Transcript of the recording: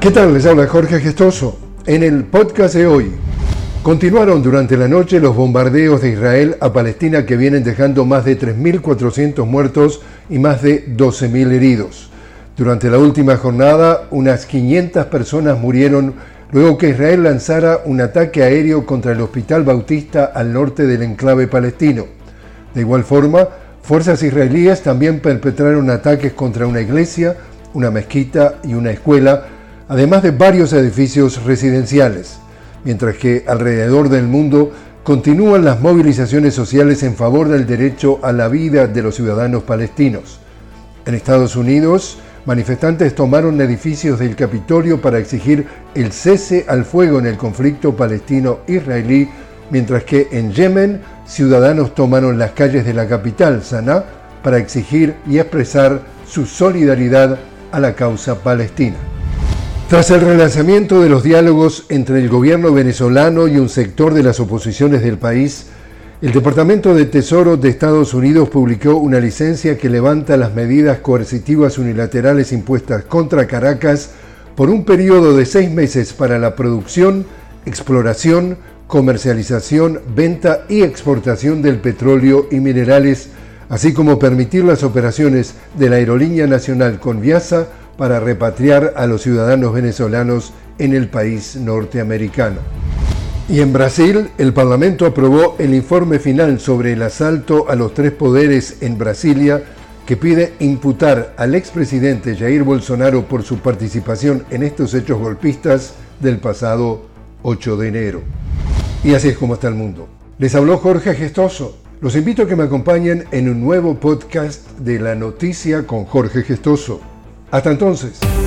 ¿Qué tal? Les habla Jorge Gestoso. En el podcast de hoy, continuaron durante la noche los bombardeos de Israel a Palestina que vienen dejando más de 3.400 muertos y más de 12.000 heridos. Durante la última jornada, unas 500 personas murieron luego que Israel lanzara un ataque aéreo contra el Hospital Bautista al norte del enclave palestino. De igual forma, fuerzas israelíes también perpetraron ataques contra una iglesia, una mezquita y una escuela, además de varios edificios residenciales, mientras que alrededor del mundo continúan las movilizaciones sociales en favor del derecho a la vida de los ciudadanos palestinos. En Estados Unidos, manifestantes tomaron edificios del Capitolio para exigir el cese al fuego en el conflicto palestino-israelí, mientras que en Yemen, ciudadanos tomaron las calles de la capital, Sanaa, para exigir y expresar su solidaridad a la causa palestina. Tras el relanzamiento de los diálogos entre el gobierno venezolano y un sector de las oposiciones del país, el Departamento de Tesoro de Estados Unidos publicó una licencia que levanta las medidas coercitivas unilaterales impuestas contra Caracas por un periodo de seis meses para la producción, exploración, comercialización, venta y exportación del petróleo y minerales, así como permitir las operaciones de la aerolínea nacional Conviasa para repatriar a los ciudadanos venezolanos en el país norteamericano. Y en Brasil, el Parlamento aprobó el informe final sobre el asalto a los tres poderes en Brasilia que pide imputar al expresidente Jair Bolsonaro por su participación en estos hechos golpistas del pasado 8 de enero. Y así es como está el mundo. Les habló Jorge Gestoso. Los invito a que me acompañen en un nuevo podcast de La Noticia con Jorge Gestoso. Hasta entonces.